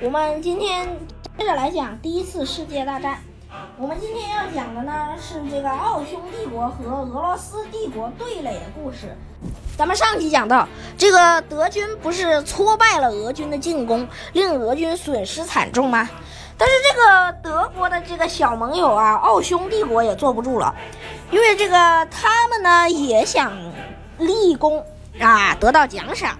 我们今天接着来讲第一次世界大战。我们今天要讲的呢是这个奥匈帝国和俄罗斯帝国对垒的故事。咱们上集讲到，这个德军不是挫败了俄军的进攻，令俄军损失惨重吗？但是这个德国的这个小盟友啊，奥匈帝国也坐不住了，因为这个他们呢也想立功啊，得到奖赏。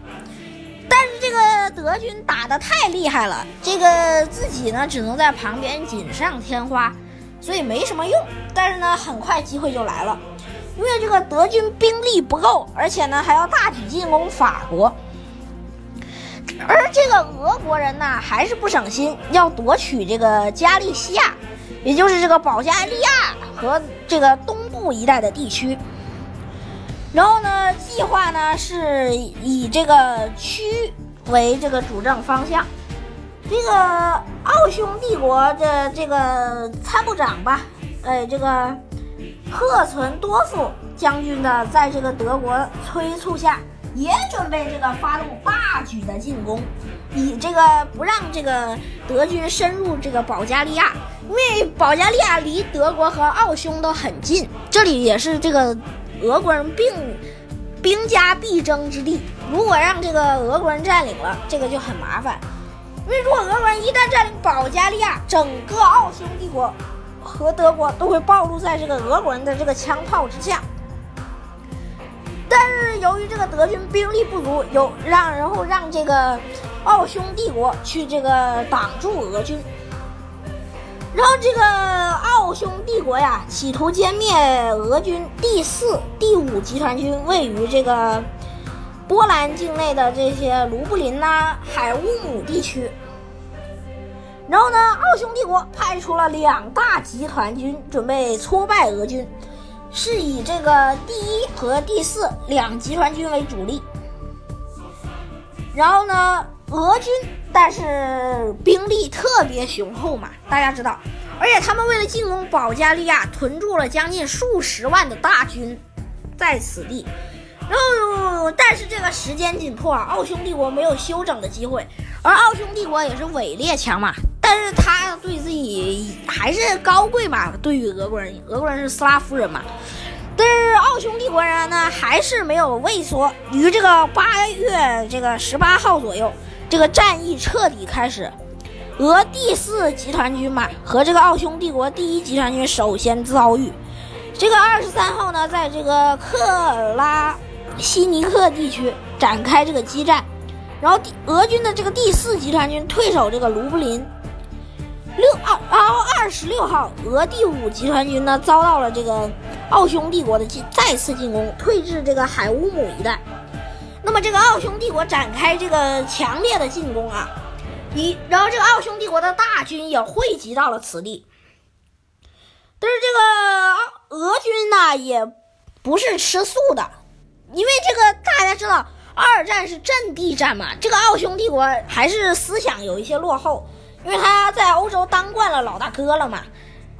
德军打得太厉害了，这个自己呢只能在旁边锦上添花，所以没什么用。但是呢，很快机会就来了，因为这个德军兵力不够，而且呢还要大举进攻法国，而这个俄国人呢还是不省心，要夺取这个加利西亚，也就是这个保加利亚和这个东部一带的地区。然后呢，计划呢是以这个区为这个主政方向。这个奥匈帝国的这个参谋长吧，哎，这个赫存多夫将军呢，在这个德国催促下，也准备这个发动大举的进攻，以这个不让这个德军深入这个保加利亚，因为保加利亚离德国和奥匈都很近，这里也是这个。俄国人并兵家必争之地，如果让这个俄国人占领了，这个就很麻烦。因为如果俄国人一旦占领保加利亚，整个奥匈帝国和德国都会暴露在这个俄国人的这个枪炮之下。但是由于这个德军兵力不足，有让然后让这个奥匈帝国去这个挡住俄军。然后这个奥国呀，企图歼灭俄军第四、第五集团军位于这个波兰境内的这些卢布林呐、海乌姆地区。然后呢，奥匈帝国派出了两大集团军，准备挫败俄军，是以这个第一和第四两集团军为主力。然后呢，俄军。但是兵力特别雄厚嘛，大家知道，而且他们为了进攻保加利亚，屯驻了将近数十万的大军在此地。然后，但是这个时间紧迫啊，奥匈帝国没有休整的机会，而奥匈帝国也是伪列强嘛，但是他对自己还是高贵嘛，对于俄国人，俄国人是斯拉夫人嘛，但是奥匈帝国人呢，还是没有畏缩，于这个八月这个十八号左右。这个战役彻底开始，俄第四集团军嘛和这个奥匈帝国第一集团军首先遭遇。这个二十三号呢，在这个克拉西尼克地区展开这个激战，然后俄军的这个第四集团军退守这个卢布林。六二，然后二十六号，俄第五集团军呢遭到了这个奥匈帝国的进再次进攻，退至这个海乌姆一带。那么这个奥匈帝国展开这个强烈的进攻啊，一然后这个奥匈帝国的大军也汇集到了此地，但是这个俄军呢也不是吃素的，因为这个大家知道二战是阵地战嘛，这个奥匈帝国还是思想有一些落后，因为他在欧洲当惯了老大哥了嘛，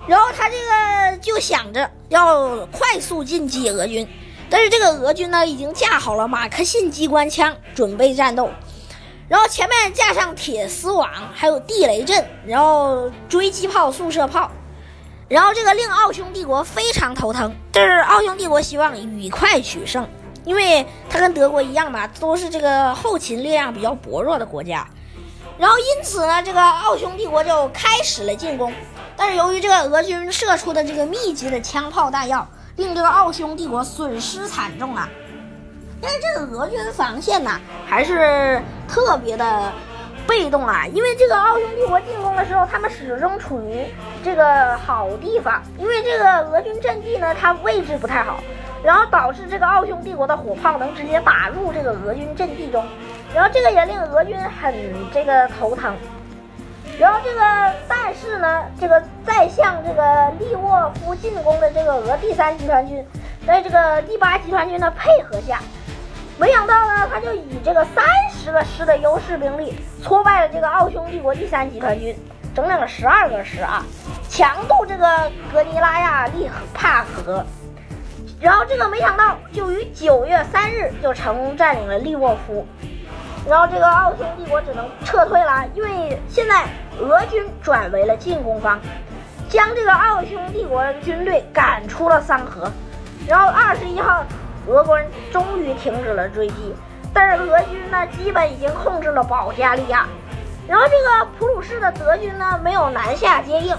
然后他这个就想着要快速进击俄军。但是这个俄军呢，已经架好了马克沁机关枪，准备战斗。然后前面架上铁丝网，还有地雷阵，然后追击炮、速射炮。然后这个令奥匈帝国非常头疼。但是奥匈帝国希望以快取胜，因为他跟德国一样嘛，都是这个后勤力量比较薄弱的国家。然后因此呢，这个奥匈帝国就开始了进攻。但是由于这个俄军射出的这个密集的枪炮弹药。令这个奥匈帝国损失惨重啊！但是这个俄军防线呢，还是特别的被动啊。因为这个奥匈帝国进攻的时候，他们始终处于这个好地方。因为这个俄军阵地呢，它位置不太好，然后导致这个奥匈帝国的火炮能直接打入这个俄军阵地中，然后这个也令俄军很这个头疼。然后这个，但是呢，这个在向这个利沃夫进攻的这个俄第三集团军，在这个第八集团军的配合下，没想到呢，他就以这个三十个师的优势兵力，挫败了这个奥匈帝国第三集团军整整十二个师啊，强渡这个格尼拉亚利帕河，然后这个没想到，就于九月三日就成功占领了利沃夫。然后这个奥匈帝国只能撤退了，因为现在俄军转为了进攻方，将这个奥匈帝国军队赶出了桑河。然后二十一号，俄国人终于停止了追击，但是俄军呢，基本已经控制了保加利亚。然后这个普鲁士的德军呢，没有南下接应。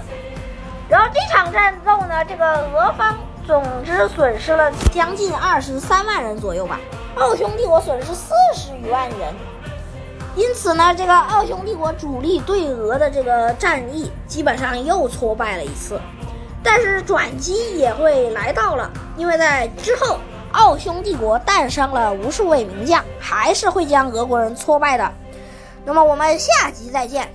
然后这场战斗呢，这个俄方总之损失了将近二十三万人左右吧，奥匈帝国损失四十余万人。因此呢，这个奥匈帝国主力对俄的这个战役基本上又挫败了一次。但是转机也会来到了，因为在之后，奥匈帝国诞生了无数位名将，还是会将俄国人挫败的。那么我们下集再见。